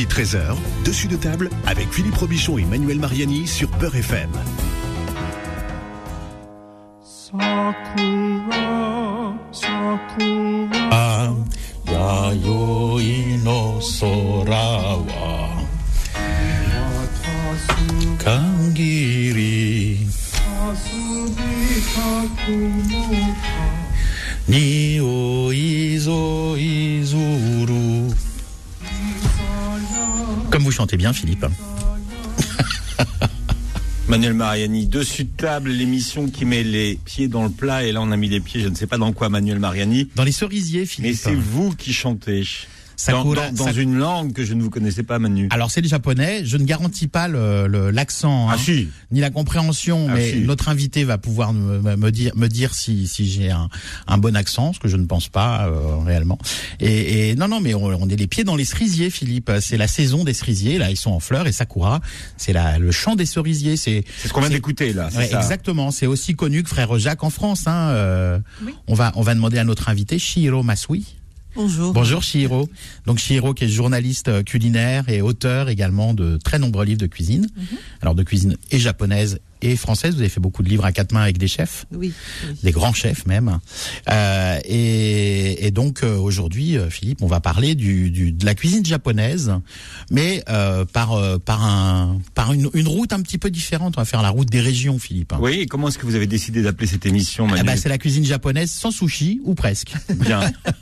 midi 13h, dessus de table avec Philippe Robichon et Manuel Mariani sur Peur FM. Wa kangiri chantez bien, Philippe. Manuel Mariani, dessus de table, l'émission qui met les pieds dans le plat, et là on a mis les pieds, je ne sais pas dans quoi, Manuel Mariani. Dans les cerisiers, Mais Philippe. c'est vous qui chantez. Dans, Sakura- dans- dans une langue que je ne vous connaissais pas, Manu. Alors c'est le japonais. Je ne garantis pas le- le- l'accent, Ah, hein, si. ni la compréhension, Ah, mais si. notre invité va pouvoir me, me- dire, me dire si, si j'ai un, un bon accent, ce que je ne pense pas euh, réellement. Et, et non, non, mais on, on est les pieds dans les cerisiers, Philippe. C'est la saison des cerisiers. Là, ils sont en fleurs et Sakura, c'est la- le chant des cerisiers. C'est C'est ce qu'on vient d'écouter là, Ouais, ça exactement. C'est aussi connu que Frère Jacques en France. Hein. euh, On va on va demander à notre invité Shihiro Masui. Bonjour. Bonjour Shihiro. Donc Shihiro qui est journaliste euh, culinaire et auteur également de très nombreux livres de cuisine. Alors de cuisine et japonaise et française. Vous avez fait beaucoup de livres à quatre mains avec des chefs, Oui. oui. des grands chefs même. Euh, et, et donc euh, aujourd'hui, euh, Philippe, on va parler du, du- de la cuisine japonaise, mais euh, par euh, par un par une, une route un petit peu différente. On va faire la route des régions, Philippe. Oui, et comment est-ce que vous avez décidé d'appeler cette émission, Ah bah, c'est la cuisine japonaise sans sushi ou presque. Bien.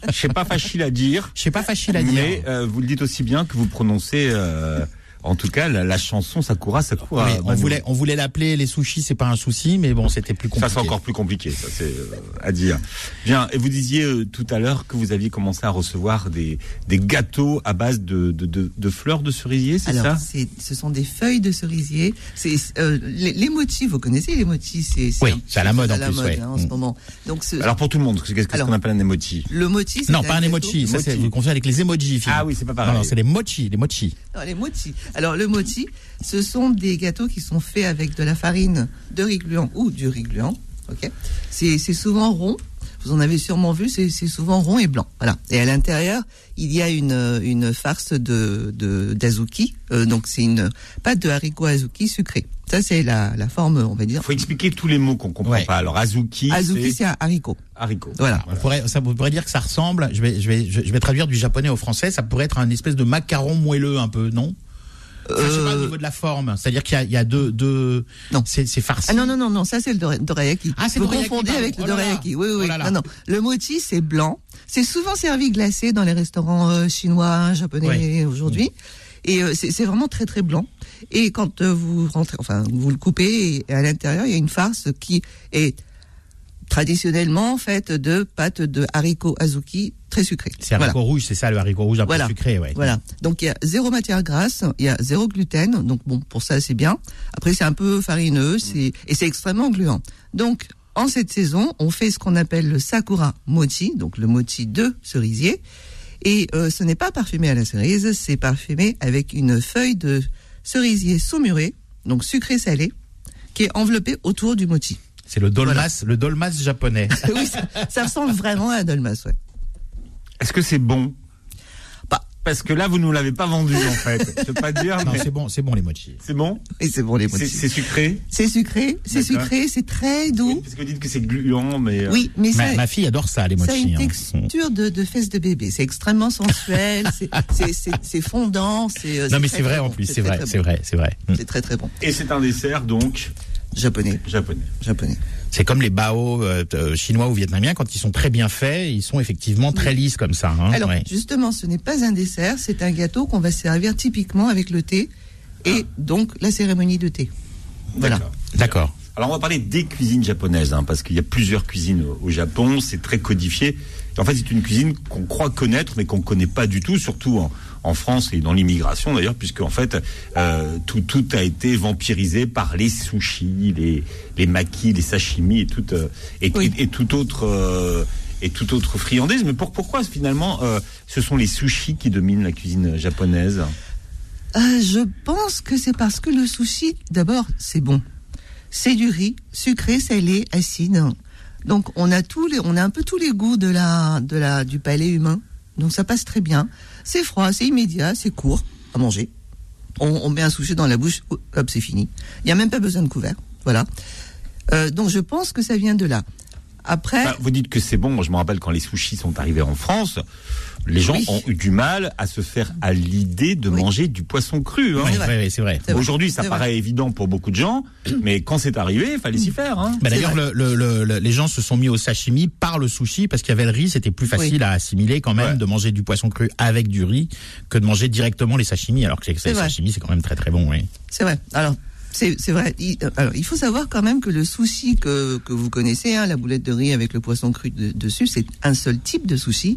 Je sais pas facile à dire, Je sais pas facile à dire. mais euh, vous le dites aussi bien que vous prononcez, euh, en tout cas, la, la chanson Sakura Sakura. Oui, on voulait, on voulait l'appeler les sushis, c'est pas un souci, mais bon, c'était plus compliqué. Ça, c'est encore plus compliqué, ça, c'est euh, à dire. Bien, et vous disiez euh, tout à l'heure que vous aviez commencé à recevoir des, des gâteaux à base de, de, de, de fleurs de cerisier, c'est ça? c'est, ce sont des feuilles de cerisier. C'est euh, les, les mochis. Vous connaissez les mochis C'est Oui, un- c'est à la mode, à en la plus, mode, ouais. hein, en ce Mm. moment. Donc, ce, Alors pour tout le monde, qu'est-ce qu'est-ce Alors, qu'on appelle un emoji? le mochi. c'est Non, pas un emoji, ça c'est, vous confondez avec les emojis. Ah oui, c'est pas pareil. Non, non, c'est les mochi, les mochi. Non, les mochi. Alors, le mochi, ce sont des gâteaux qui sont faits avec de la farine de riz gluant ou du riz gluant. Ok? C'est, c'est souvent rond. Vous en avez sûrement vu, c'est, c'est souvent rond et blanc. Voilà. Et à l'intérieur, il y a une, une farce de, de d'azuki. Euh, donc, c'est une pâte de haricots azuki sucrée. Ça, c'est la, la forme, on va dire. Il faut expliquer tous les mots qu'on comprend Ouais. pas. Alors azuki, Azuki, c'est c'est un haricot. haricot. Voilà. On pourrait, ça vous pourrait dire que ça ressemble, je vais, je vais, je vais traduire du japonais au français, ça pourrait être un espèce de macaron moelleux un peu, non? Je sais pas au Euh, niveau de la forme. C'est-à-dire qu'il y y a deux, deux, Non. c'est, c'est farci. Ah non, non, non, non, ça c'est le dora- dorayaki. Ah, c'est Vous confondez avec le Oh dorayaki. Oui, oui, Oh oui. là là. Non, non. Le mochi, c'est blanc. C'est souvent servi glacé dans les restaurants euh, chinois, japonais aujourd'hui. Et euh, c'est c'est vraiment très, très blanc. Et quand euh, vous rentrez, enfin, vous le coupez, et à l'intérieur, il y a une farce qui est traditionnellement faite de pâte de haricots azuki très sucrée. C'est haricot Voilà. rouge, c'est ça, le haricot rouge un Voilà. peu sucré, ouais. Voilà. Donc il y a zéro matière grasse, il y a zéro gluten. Donc bon, pour ça c'est bien. Après c'est un peu farineux, c'est et c'est extrêmement gluant. Donc en cette saison, on fait ce qu'on appelle le sakura mochi, donc le mochi de cerisier. Et euh, ce n'est pas parfumé à la cerise, c'est parfumé avec une feuille de cerisier saumuré, donc sucré salé, qui est enveloppée autour du mochi. C'est le dolmas, le dolmas japonais. oui, ça, ça ressemble vraiment à un dolmas, ouais. Est-ce que c'est bon? Bah. Parce que là, vous nous l'avez pas vendu en fait. Je peux pas dire, non, mais c'est bon, c'est bon les mochi. c'est bon? Et c'est bon les mochis. c'est sucré? C'est sucré, c'est sucré, c'est très doux. Parce que vous dites que c'est gluant, mais euh, Oui, mais ça, Ma, ma fille adore ça, les Ça a une hein. texture de, de fesses de bébé. C'est extrêmement sensuel, c'est- fondant. c'est euh, Non, mais c'est vrai en plus, c'est vrai, c'est vrai, c'est vrai. C'est très très bon. et c'est un dessert donc? Japonais, japonais. japonais. C'est comme les bao euh, euh, chinois ou vietnamiens, quand ils sont très bien faits, ils sont effectivement très lisses comme ça. Hein, Alors ouais. justement, ce n'est pas un dessert, c'est un gâteau qu'on va servir typiquement avec le thé et donc la cérémonie de thé. Voilà. D'accord. D'accord. Alors on va parler des cuisines japonaises, hein, parce qu'il y a plusieurs cuisines au, au Japon, c'est très codifié. En fait, c'est une cuisine qu'on croit connaître, mais qu'on ne connaît pas du tout, surtout en, en France et dans l'immigration d'ailleurs, puisque en fait euh, tout, tout a été vampirisé par les sushis, les, les makis, les sashimi et tout euh, et, Oui. et, et tout autre euh, et toute autre friandise. Mais pour, pourquoi finalement ce sont les sushis qui dominent la cuisine japonaise? Je pense que c'est parce que le sushi, d'abord, c'est bon. C'est du riz, sucré, salé, acide. Donc on a tous les, on a un peu tous les goûts de la, de la, du palais humain. Donc ça passe très bien. C'est froid, c'est immédiat, c'est court. à manger. On, met un sushi dans la bouche, hop, c'est fini. Il n'y a même pas besoin de couvert. Voilà. Euh, donc je pense que ça vient de là. Après, Bah, vous dites que c'est bon. Moi, je me rappelle quand les sushis sont arrivés en France, les gens Oui. ont eu du mal à se faire à l'idée de Oui. manger du poisson cru. hein. Ouais, C'est vrai. Aujourd'hui, ça paraît évident pour beaucoup de gens, mais quand c'est arrivé, il fallait s'y faire. Hein. Bah, D'ailleurs, le, le- le- le- les gens se sont mis au sashimi par le sushi parce qu'il y avait le riz, c'était plus facile Oui. à assimiler quand même Ouais. de manger du poisson cru avec du riz que de manger directement les sashimi. Alors que les sashimi, c'est quand même très très bon. Oui. c'est vrai. Alors, c'est c'est vrai. Il, euh, alors, il faut savoir quand même que le sushi que, que vous connaissez, hein, la boulette de riz avec le poisson cru de- dessus, c'est un seul type de sushi.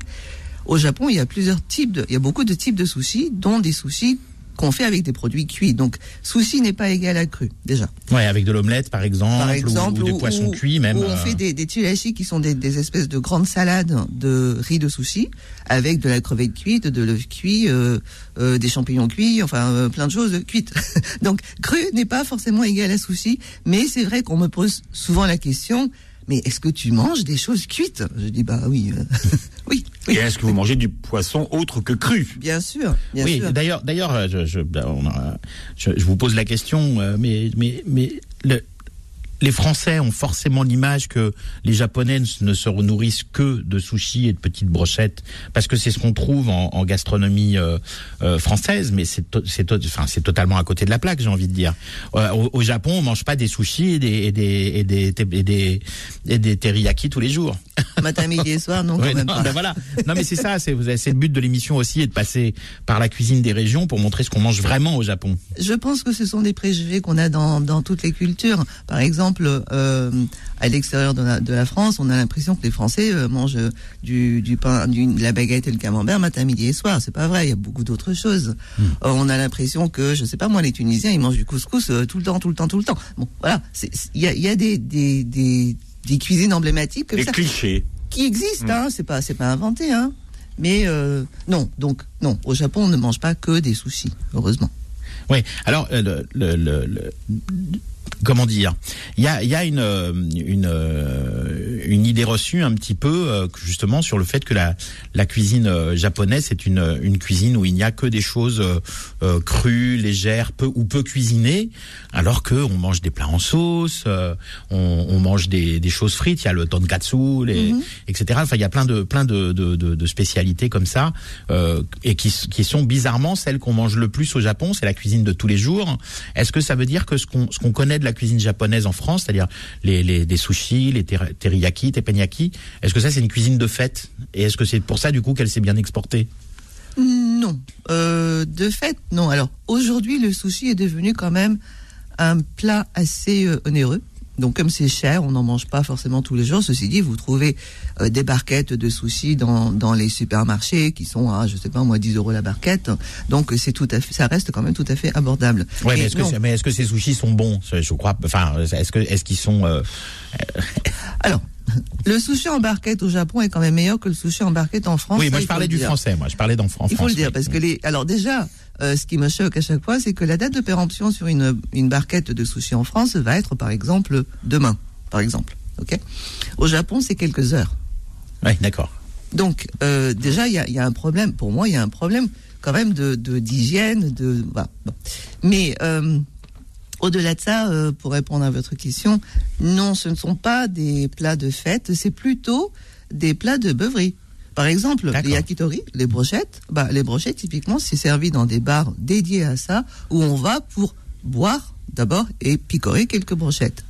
Au Japon, il y a plusieurs types de, il y a beaucoup de types de sushis, dont des sushis qu'on fait avec des produits cuits. Donc, sushi n'est pas égal à cru, déjà. Ouais, avec de l'omelette par exemple, Par exemple, ou, ou- poisson ou- cuit même. Ou on euh, fait des, des qui sont des, des espèces de grandes salades de riz de sushi avec de la crevette cuite, de l'œuf cuit, euh, euh, des champignons cuits, enfin plein de choses cuites. Donc cru n'est pas forcément égal à sushi, mais c'est vrai qu'on me pose souvent la question. Mais est-ce que tu manges des choses cuites Je dis bah oui, euh, oui, Et oui, est-ce que vous mangez du poisson autre que cru bien sûr, bien oui, sûr. d'ailleurs, d'ailleurs, euh, je, je, je, je vous pose la question, euh, mais, mais, mais le- les Français ont forcément l'image que les Japonais ne se- nourrissent que de sushis et de petites brochettes, parce que c'est ce qu'on trouve en, en gastronomie euh, euh, française, mais c'est totalement à côté de la plaque, j'ai envie de dire. Euh, au, Japon, on mange pas des sushis et des et des, et des, et des teriyaki tous les jours. Matin, midi et soir, non, quand Ouais, même non, pas. ben voilà. Non, mais c'est ça. C'est le but de l'émission aussi, et de passer par la cuisine des régions pour montrer ce qu'on mange vraiment au Japon. Je pense que ce sont des préjugés qu'on a dans, dans toutes les cultures. Par exemple, euh, à l'extérieur de la, de la France, on a l'impression que les Français euh, mangent du, du pain, du, de la baguette et le camembert matin, midi et soir. C'est pas vrai. Il y a beaucoup d'autres choses. Euh, on a l'impression que, je sais pas moi, les Tunisiens, ils mangent du couscous euh, tout le temps, tout le temps, tout le temps. Bon, voilà. Il y a, y a des, des, des, des cuisines emblématiques comme ça clichés. qui existent. Hein, c'est pas, c'est pas inventé. Hein. Mais euh, non, donc non. Au Japon, on ne mange pas que des sushis, heureusement. Oui. Alors, euh, le, le- le- comment dire? Il y a, y a une, euh, une, euh, une idée reçue un petit peu euh, justement sur le fait que la, la cuisine japonaise c'est une, une cuisine où il n'y a que des choses euh, crues, légères, peu ou peu cuisinées, alors que on mange des plats en sauce, euh, on, on mange des, des choses frites. Il y a le tonkatsu, les, etc. Enfin, il y a plein de plein de, de, de, de spécialités comme ça euh, et qui, qui sont bizarrement celles qu'on mange le plus au Japon. C'est la cuisine de tous les jours. Est-ce que ça veut dire que ce qu'on ce qu'on connaît de la cuisine japonaise en France, c'est-à-dire les, les des sushis, les ter- teriyaki, teppanyaki, est-ce que ça c'est une cuisine de fête? Et est-ce que c'est pour ça du coup qu'elle s'est bien exportée? Non. Euh, de fait, non. Alors, aujourd'hui, le sushi est devenu quand même un plat assez euh, onéreux. Donc, comme c'est cher, on n'en mange pas forcément tous les jours. Ceci dit, vous trouvez euh, des barquettes de sushi dans, dans les supermarchés qui sont à, je sais pas moi, 10 euros la barquette. Donc, c'est tout à fait, ça reste quand même tout à fait abordable. Ouais, mais est-ce que, ces sushis sont bons? Je je crois. Enfin, est-ce que est-ce qu'ils sont euh, Alors, le sushi en barquette au Japon est quand même meilleur que le sushi en barquette en France. Oui, moi je parlais du dire. français. Moi, je parlais d'en en France. Il faut le dire oui. parce que les. Alors déjà, euh, ce qui me choque à chaque fois, c'est que la date de péremption sur une une barquette de sushi en France va être par exemple demain, par exemple. Ok? Au Japon, c'est quelques heures. Ouais, d'accord. Donc euh, déjà, il y a, il y a un problème. Pour moi, il y a un problème quand même de de- d'hygiène, de. bon. Mais euh, au-delà de ça, euh, pour répondre à votre question, non, ce ne sont pas des plats de fête, c'est plutôt des plats de beuverie. Par exemple, les yakitori, les brochettes, bah, les brochettes, typiquement, c'est servi dans des bars dédiés à ça, où on va pour boire d'abord et picorer quelques brochettes.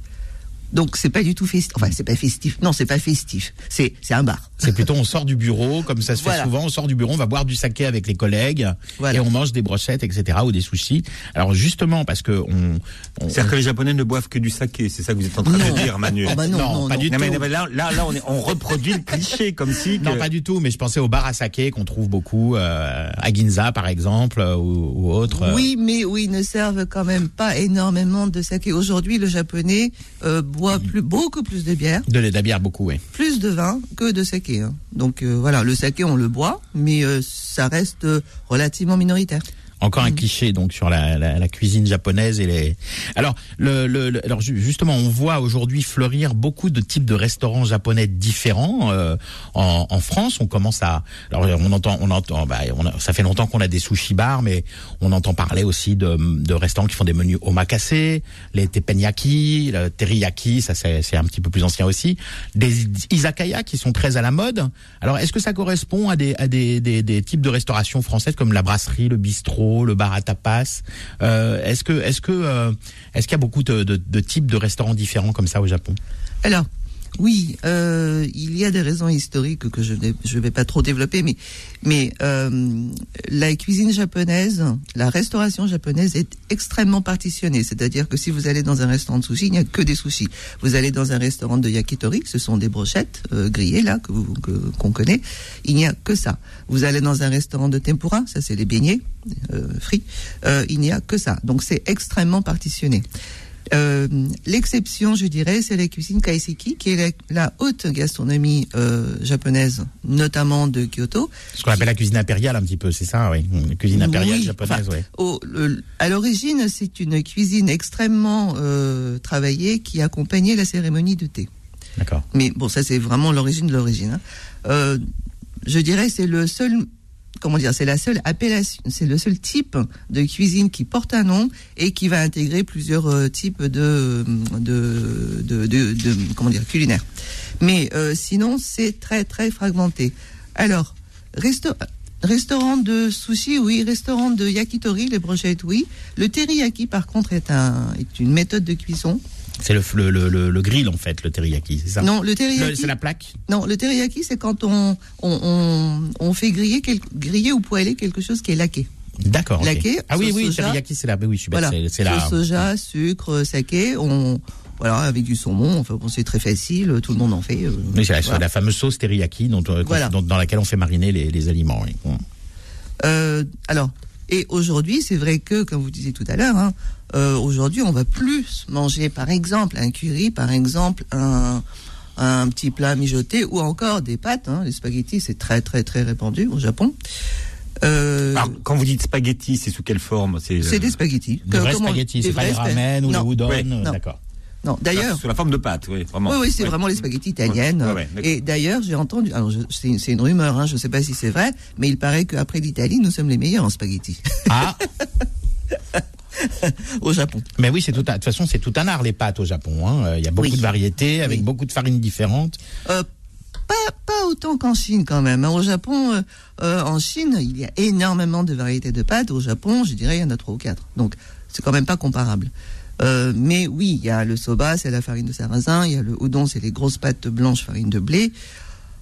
Donc c'est pas du tout festif. Enfin, c'est pas festif. Non, c'est pas festif. C'est c'est un bar. C'est plutôt on sort du bureau, comme ça se fait souvent, on sort du bureau, on va boire du saké avec les collègues Voilà. et on mange des brochettes, etc. ou des sushis. Alors justement parce que on, on- C'est-à-dire que les Japonais ne boivent que du saké, c'est ça que vous êtes en train Non. de dire, Manu. Oh, bah non, Non, non, pas non. du Non, tout. mais, mais là, là, là, on, est- on reproduit le cliché comme si. que- non pas du tout, mais je pensais aux bars à saké qu'on trouve beaucoup euh, à Ginza par exemple euh, ou, ou autre. euh. Oui, mais oui, ils ne servent quand même pas énormément de saké. Aujourd'hui, le japonais euh, boit plus, beaucoup plus de bière, De la bière beaucoup, oui. plus de vin que de saké. hein. Donc euh, voilà, le saké, on le boit, mais euh, ça reste euh, relativement minoritaire. Encore un cliché donc sur la, la, la cuisine japonaise et les. Alors le, le, le- alors ju- justement on voit aujourd'hui fleurir beaucoup de types de restaurants japonais différents euh, en, en France. On commence à alors on entend on entend bah, on a- ça fait longtemps qu'on a des sushi bars mais on entend parler aussi de, de restaurants qui font des menus omakase, les teppanyaki, le teriyaki, ça c'est un petit peu plus ancien aussi, des izakaya qui sont très à la mode. Alors est-ce que ça correspond à des à des, des, des types de restauration françaises comme la brasserie, le bistrot, le bar à tapas. Euh, Est-ce que est-ce que euh, est-ce qu'il y a beaucoup de, types de restaurants différents comme ça au Japon? Alors, oui, euh, il y a des raisons historiques que je ne je vais pas trop développer, mais, mais euh, la cuisine japonaise, la restauration japonaise est extrêmement partitionnée. C'est-à-dire que si vous allez dans un restaurant de sushi, il n'y a que des sushis. Vous allez dans un restaurant de yakitori, ce sont des brochettes euh, grillées là que qu'on connaît. Il n'y a que ça. Vous allez dans un restaurant de tempura, ça c'est les beignets euh, frits. Euh, il n'y a que ça. Donc c'est extrêmement partitionné. Euh, L'exception, je dirais, c'est la cuisine kaiseki, qui est la, la haute gastronomie euh, japonaise, notamment de Kyoto. Ce qu'on appelle la cuisine impériale un petit peu, c'est ça, oui. La cuisine impériale Oui, japonaise, enfin, oui. au- le- à l'origine, c'est une cuisine extrêmement euh, travaillée qui accompagnait la cérémonie de thé. D'accord. Mais bon, ça c'est vraiment l'origine de l'origine. hein. Je dirais c'est le seul, comment dire, c'est la seule appellation, c'est le seul type de cuisine qui porte un nom et qui va intégrer plusieurs euh, types de de, de, comment dire culinaires. Mais euh, sinon, c'est très très fragmenté. Alors, resto- Restaurant de sushi, oui. Restaurant de yakitori, les brochettes, oui. Le teriyaki, par contre, est, un, est une méthode de cuisson. C'est le, le, le, grill en fait, le teriyaki, c'est ça? Non, le teriyaki. C'est la plaque? Non, le teriyaki, c'est quand on, on, on, on fait griller, quel- griller ou poêler quelque chose qui est laqué. D'accord. Laqué, Ah oui, oui, soja. teriyaki, c'est la. Oui, je suis Voilà. c'est- la. Soja, sucre, saké, on, voilà, avec du saumon. Enfin, bon, c'est très facile, tout le monde en fait. euh, Oui, c'est la, voilà. la fameuse sauce teriyaki dont, euh, Voilà. dont- dans laquelle on fait mariner les, les aliments. Oui. Hum. Euh, alors, et aujourd'hui, c'est vrai que, comme vous disiez tout à l'heure, hein, euh, aujourd'hui, on va plus manger, par exemple, un curry, par exemple, un, un petit plat mijoté ou encore des pâtes. Hein, les spaghettis, c'est très, très, très répandu au Japon. Euh, Alors, quand vous dites spaghetti, c'est sous quelle forme? C'est euh, des spaghettis. Des vrais spaghettis, c'est pas les ramen ou les udon. Ouais. euh. D'accord. Non, d'ailleurs, sous la forme de pâte, oui, vraiment. Oui, oui, c'est vraiment les spaghettis italiennes. Et d'ailleurs, j'ai entendu, alors c'est c'est une rumeur, hein, je ne sais pas si c'est vrai, mais il paraît qu'après l'Italie, nous sommes les meilleurs en spaghettis Ah, au Japon. mais oui, c'est tout. De toute façon, c'est tout un art les pâtes au Japon. hein. Il y a beaucoup de variétés avec beaucoup de farines différentes. Euh, pas, pas autant qu'en Chine quand même. hein. Au Japon, euh, euh, en Chine, il y a énormément de variétés de pâtes. Au Japon, je dirais, il y en a trois ou quatre. Donc, c'est quand même pas comparable. Euh, mais oui, il y a le soba, c'est la farine de sarrasin. Il y a le udon, c'est les grosses pâtes blanches, farine de blé.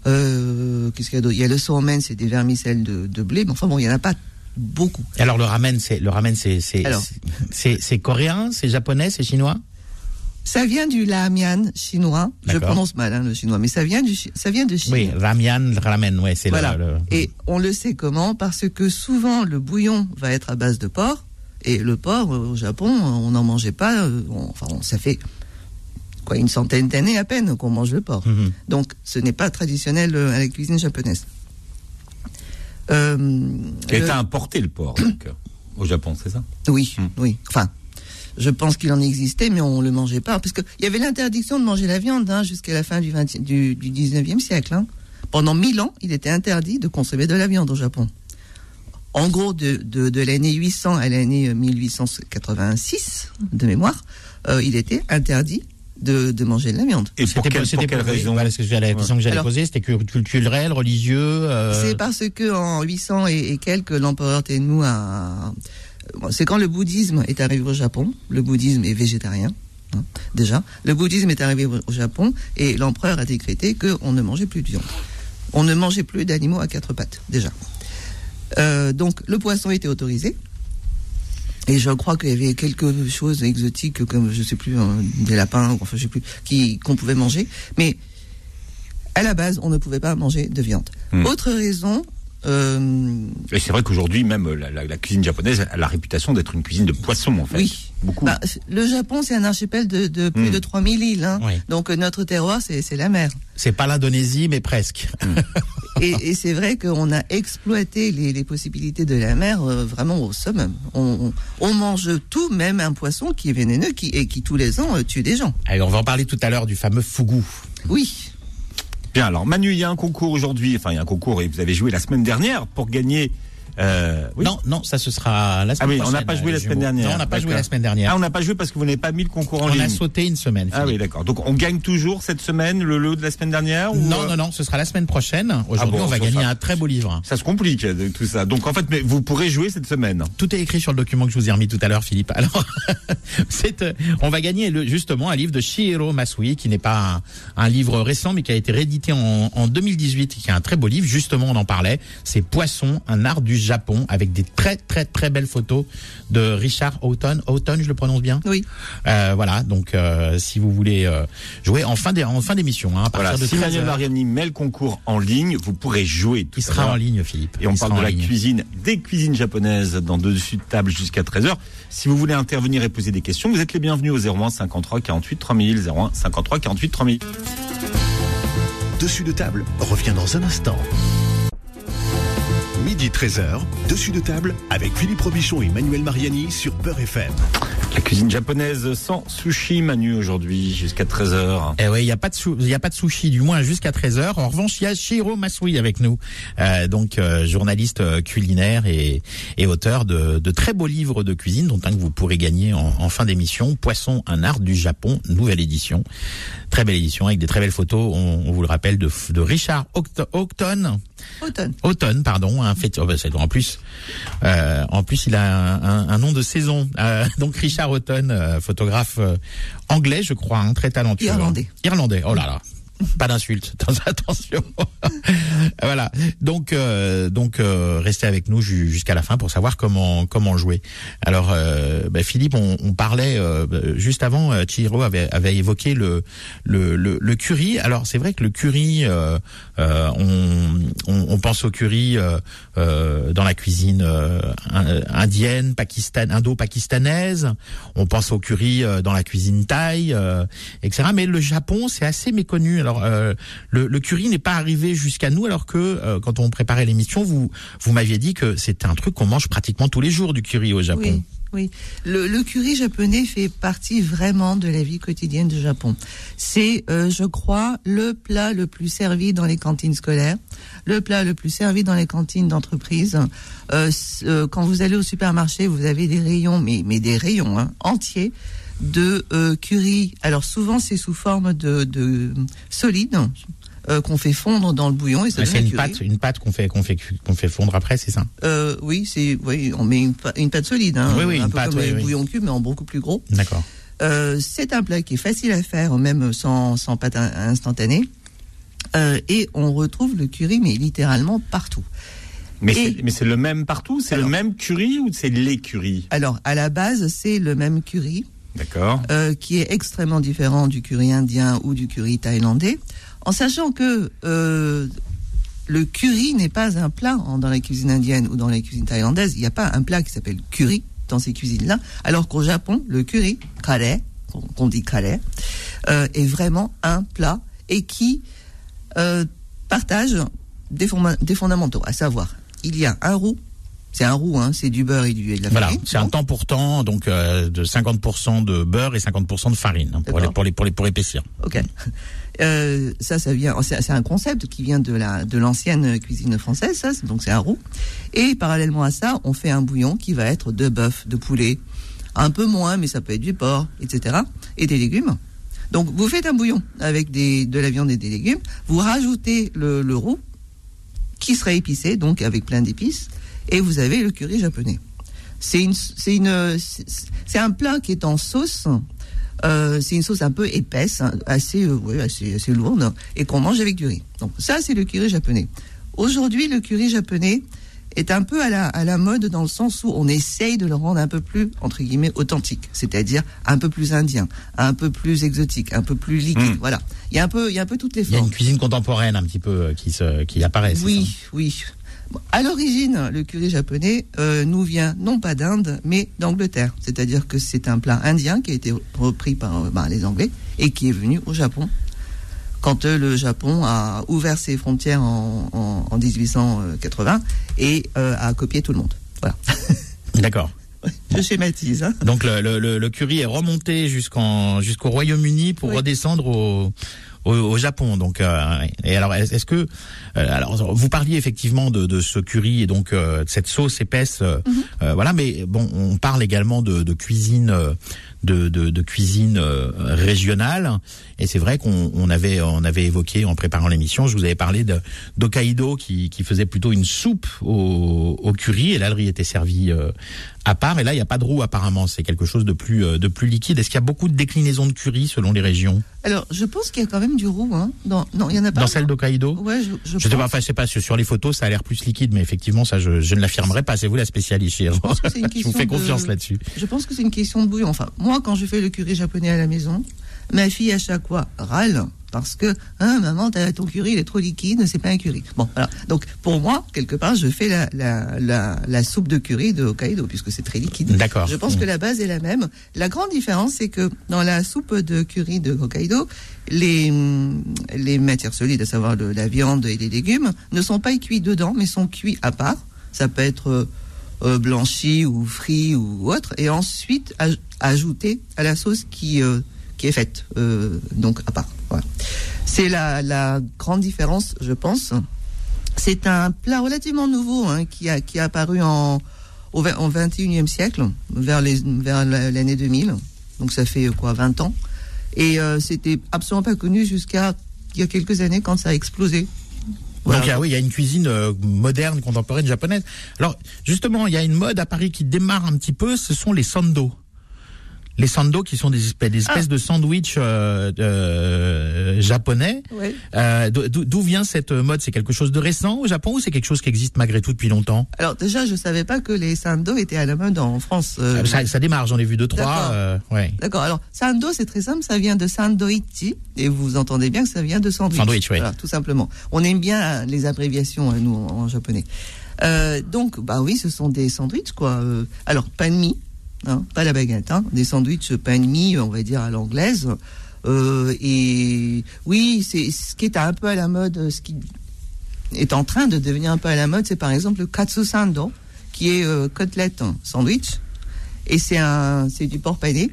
Euh, Qu'est-ce qu'il y a d'autre? Il y a le somen, c'est des vermicelles de, de blé. Mais enfin bon, il y en a pas beaucoup. Alors le ramen, c'est le ramen, c'est c'est Alors. c'est- c'est c'est coréen, c'est japonais, c'est chinois? Ça vient du lamian chinois. Je prononce mal hein, le chinois, mais ça vient du, ça vient de Chine. Oui, ramian, ramen, ouais, c'est Voilà. le, le- Et on le sait comment? Parce que souvent le bouillon va être à base de porc. Et le porc, euh, au Japon, on n'en mangeait pas. euh, on- enfin, ça fait quoi une centaine d'années à peine qu'on mange le porc. Mhm. Donc, ce n'est pas traditionnel euh, à la cuisine japonaise. Euh, a le- importé, le porc, donc, euh, au Japon, c'est ça? Oui, Hmm. oui. Enfin, je pense qu'il en existait, mais on le mangeait pas. Parce qu'il y avait l'interdiction de manger la viande hein, jusqu'à la fin du, 20 du, du 19e siècle. hein. Pendant mille ans, il était interdit de consommer de la viande au Japon. En gros, de, de, de l'année 800 à l'année 1886, de mémoire, euh, il était interdit de, de manger de la viande. Et pour, C'était quelle- c'était pour quelle raison Voilà, que j'allais- la question que j'allais Alors- poser, c'était cul- culturel, religieux. euh, C'est parce que en 800 et, et quelques, l'empereur Tenmu a. bon, C'est quand le bouddhisme est arrivé au Japon. Le bouddhisme est végétarien, hein, déjà. Le bouddhisme est arrivé au au Japon et l'empereur a décrété qu'on ne mangeait plus de viande. On ne mangeait plus d'animaux à quatre pattes, déjà. Euh, donc le poisson était autorisé. Et je crois qu'il y avait quelque chose d'exotique, comme je sais plus, euh, des lapins, enfin je sais plus, qui qu'on pouvait manger. Mais à la base, on ne pouvait pas manger de viande. Hmm. Autre raison, euh, Et c'est vrai qu'aujourd'hui, même la, la- la cuisine japonaise a la réputation d'être une cuisine de poisson, en fait. Oui. Beaucoup. bah, le Japon, c'est un archipel de, de plus Hmm. de 3000 îles. Hein. Oui. Donc euh, notre terroir, c'est la mer. C'est pas l'Indonésie, mais presque. et, et c'est vrai qu'on a exploité les, les possibilités de la mer euh, vraiment au summum. On, on, on mange tout, même un poisson qui est vénéneux qui, et qui tous les ans euh, tue des gens. Allez, on va en parler tout à l'heure du fameux fougou. Oui. Bien, alors Manu, il y a un concours aujourd'hui, enfin il y a un concours et vous avez joué la semaine dernière pour gagner. Euh, oui. Non, non, ça ce sera la Ah semaine oui, on prochaine. n'a pas joué la euh, semaine dernière. Non, on n'a pas joué la semaine dernière. Ah, on n'a pas joué parce que vous n'avez pas mis le concours en on ligne. a sauté une semaine. Ah oui, d'accord. Donc on gagne toujours cette semaine le lot de la semaine dernière ou Non, euh, non, non, ce sera la semaine prochaine. Aujourd'hui, bon, on va gagner un très beau livre. Ça se complique de tout ça. Donc en fait, mais vous pourrez jouer cette semaine. Tout est écrit sur le document que je vous ai remis tout à l'heure, Philippe. Alors, c'est, euh, on va gagner le- justement un livre de Shihiro Masui, qui n'est pas un, un livre récent, mais qui a été réédité en, en 2018, et qui est un très beau livre. Justement, on en parlait. C'est Poisson, un art du Japon, avec des très très très belles photos de Richard Houghton. Houghton, je le prononce bien. Oui. Euh, voilà. Donc, euh, si vous voulez euh, jouer en fin d'é- en fin d'émission, hein, à partir Voilà. de Si 13 Manuel Mariani met le concours en ligne, vous pourrez jouer tout il sera en ligne, Philippe. Et on Il parle de la ligne. cuisine, des cuisines japonaises dans dessus de table jusqu'à 13h. Si vous voulez intervenir et poser des questions, vous êtes les bienvenus au 01 53 48 3000. 01 53 48 3000. Dessus de table revient dans un instant. Midi 13h, dessus de table avec Philippe Robichon et Manuel Mariani sur Peur FM. La cuisine japonaise sans sushi, Manu, aujourd'hui, jusqu'à 13h. Eh ouais, il y a pas de a pas sushi du moins jusqu'à 13h. En revanche, il y a Shiro Masui avec nous. Euh, donc euh, journaliste euh, culinaire et, et auteur de, de très beaux livres de cuisine dont un que vous pourrez gagner en, en fin d'émission, Poisson un art du Japon, nouvelle édition. Très belle édition avec des très belles photos, on, on vous le rappelle de, de Richard Houghton- Houghton. Automne. Automne, pardon, un fait. oh, c'est- en plus, euh, en plus, il a un, un- un nom de saison. Euh, donc Richard Houghton, euh, photographe anglais, je crois, hein, très talentueux. Irlandais. Irlandais. Oh là là. Pas d'insulte, attention. voilà. Donc, euh, donc, euh, restez avec nous ju- jusqu'à la fin pour savoir comment comment jouer. Alors, euh, bah, Philippe, on, on parlait euh, juste avant. euh, Chihiro avait, avait évoqué le le, le curry. Alors, c'est vrai que le curry, euh, euh, on, on on pense au curry euh, euh, dans la cuisine euh, in- indienne, pakistan, indo-pakistanaise. On pense au curry euh, dans la cuisine thaï, euh, etc. Mais le Japon, c'est assez méconnu. Euh, le, curry n'est pas arrivé jusqu'à nous, alors que euh, quand on préparait l'émission, vous vous m'aviez dit que c'était un truc qu'on mange pratiquement tous les jours du curry au Japon. Oui, oui. Le, curry japonais fait partie vraiment de la vie quotidienne du Japon. C'est, euh, je crois, le plat le plus servi dans les cantines scolaires, le plat le plus servi dans les cantines d'entreprise. Quand vous allez au supermarché, vous avez des rayons, mais, mais des rayons hein, entiers de euh, curry. Alors souvent, c'est sous forme de, de solide euh, qu'on fait fondre dans le bouillon et ça C'est un une curry. pâte, une pâte qu'on fait qu'on fait cu- qu'on fait fondre après, c'est ça Euh, oui, c'est oui, on met une, pâte solide, hein, Oui, oui, un une peu pâte, comme oui, les oui. bouillons cubes, mais en beaucoup plus gros. D'accord. Euh, c'est un plat qui est facile à faire, même sans, sans pâte in- instantanée. Euh, et on retrouve le curry, mais littéralement partout. Mais c'est mais c'est le même partout? C'est le même curry ou c'est les curry Alors, à la base, c'est le même curry, D'accord. euh, qui est extrêmement différent du curry indien ou du curry thaïlandais, en sachant que euh, le curry n'est pas un plat dans la cuisine indienne ou dans la cuisine thaïlandaise. Il n'y a pas un plat qui s'appelle curry dans ces cuisines-là, alors qu'au Japon, le curry, kare, qu'on dit kare, euh, est vraiment un plat et qui partage des, des fondamentaux, à savoir, il y a un roux, c'est un roux, hein, c'est du beurre et, du, et de la Voilà, farine. c'est un temps pour temps, donc euh, de 50% de beurre et 50% de farine hein, pour, les, pour les pour les pour épaissir. Ok. Euh, ça, ça vient. C'est un concept qui vient de la de l'ancienne cuisine française. Ça, donc c'est un roux. Et parallèlement à ça, on fait un bouillon qui va être de bœuf, de poulet, un peu moins, mais ça peut être du porc, etc. Et des légumes. Donc vous faites un bouillon avec des de la viande et des légumes. Vous rajoutez le, le roux qui sera épicé, donc avec plein d'épices, et vous avez le curry japonais. C'est une c'est une c'est un plat qui est en sauce. Euh, c'est une sauce un peu épaisse, hein, assez, euh, ouais, assez, assez lourde, et qu'on mange avec du riz. Donc ça, c'est le curry japonais. Aujourd'hui, le curry japonais est un peu à la, à la mode dans le sens où on essaye de le rendre un peu plus, entre guillemets, authentique, c'est-à-dire un peu plus indien, un peu plus exotique, un peu plus liquide. Mm. Voilà. Il y a un peu, il y a un peu toutes les Il y a formes. une cuisine contemporaine un petit peu euh, qui se qui apparaît. Oui, oui. À l'origine, le curry japonais euh, nous vient non pas d'Inde, mais d'Angleterre. C'est-à-dire que c'est un plat indien qui a été repris par euh, les Anglais et qui est venu au Japon quand euh, le Japon a ouvert ses frontières en, en, en 1880 et a copié tout le monde. Voilà. D'accord. Je schématise. Hein. Donc le, le, le curry est remonté jusqu'en jusqu'au Royaume-Uni pour Oui. redescendre au, au, au Japon. Donc euh, et alors est-ce que euh, alors vous parliez effectivement de, de ce curry et donc euh, de cette sauce épaisse, euh, euh, voilà. Mais bon, on parle également de, de cuisine. euh, de, de, de cuisine euh, régionale et c'est vrai qu'on on avait on avait évoqué en préparant l'émission je vous avais parlé de d'Hokkaido qui, qui faisait plutôt une soupe au, au curry et là le riz était servi euh, à part et là n'y a pas de roux apparemment c'est quelque chose de plus euh, de plus liquide est-ce qu'il y a beaucoup de déclinaisons de curry selon les régions Alors, je pense qu'il y a quand même du roux. Hein. Dans, non, il y en a pas. dans celle d'Hokkaido Ouais, je, je, je sais pas, enfin, je sais pas, sur les photos, ça a l'air plus liquide, mais effectivement, ça, je, je ne l'affirmerai pas. C'est vous la spécialiste, Je pense que c'est une Je vous question fais de- confiance là-dessus. Je pense que c'est une question de bouillon. Enfin, moi, quand je fais le curry japonais à la maison, ma fille, à chaque fois, râle parce que, hein, maman, ton curry, il est trop liquide, c'est pas un curry. Bon, voilà. Donc, pour moi, quelque part, je fais la, la, la, la soupe de curry de Hokkaido, puisque c'est très liquide. D'accord. Je pense que la base est la même. La grande différence, c'est que dans la soupe de curry de Hokkaido, les, les matières solides, à savoir le- la viande et les légumes, ne sont pas cuits dedans, mais sont cuits à part. Ça peut être euh, euh, blanchi ou frit ou autre, et ensuite aj- ajouté à la sauce qui, euh, qui est faite, euh, donc à part. C'est la, la grande différence, je pense. C'est un plat relativement nouveau hein, qui, a, qui apparu en, au, au 21e siècle, vers les- vers la- l'année 2000. Donc ça fait quoi, 20 ans. Et euh, c'était absolument pas connu jusqu'à il y a quelques années quand ça a explosé. Donc ah oui, il y a une cuisine euh, moderne, contemporaine japonaise. Alors justement, il y a une mode à Paris qui démarre un petit peu. Ce sont les sando. Les sando qui sont des espèces, des espèces de sandwich euh, euh, japonais. Ouais. Euh, d'où vient cette mode? C'est quelque chose de récent au Japon ou c'est quelque chose qui existe malgré tout depuis longtemps? Alors déjà, je savais pas que les sando étaient à la mode en France. euh, ça, ça démarre, j'en ai vu deux trois. D'accord. ouais. D'accord. Alors, sando, c'est très simple. Ça vient de sandoichi. Et vous entendez bien que ça vient de sandwich. Sandwich, oui. Voilà, tout simplement. On aime bien les abréviations, nous, en, en japonais. Donc, bah oui, ce sont des sandwichs, quoi. Alors, pain de mie, hein, pas la baguette, hein. Des sandwichs pain de mie, on va dire à l'anglaise. Euh, et oui, c'est ce qui est un peu à la mode, euh, ce qui est en train de devenir un peu à la mode, c'est par exemple le katsu sando, qui est euh, côtelette hein, sandwich. Et c'est un, c'est du porc pané,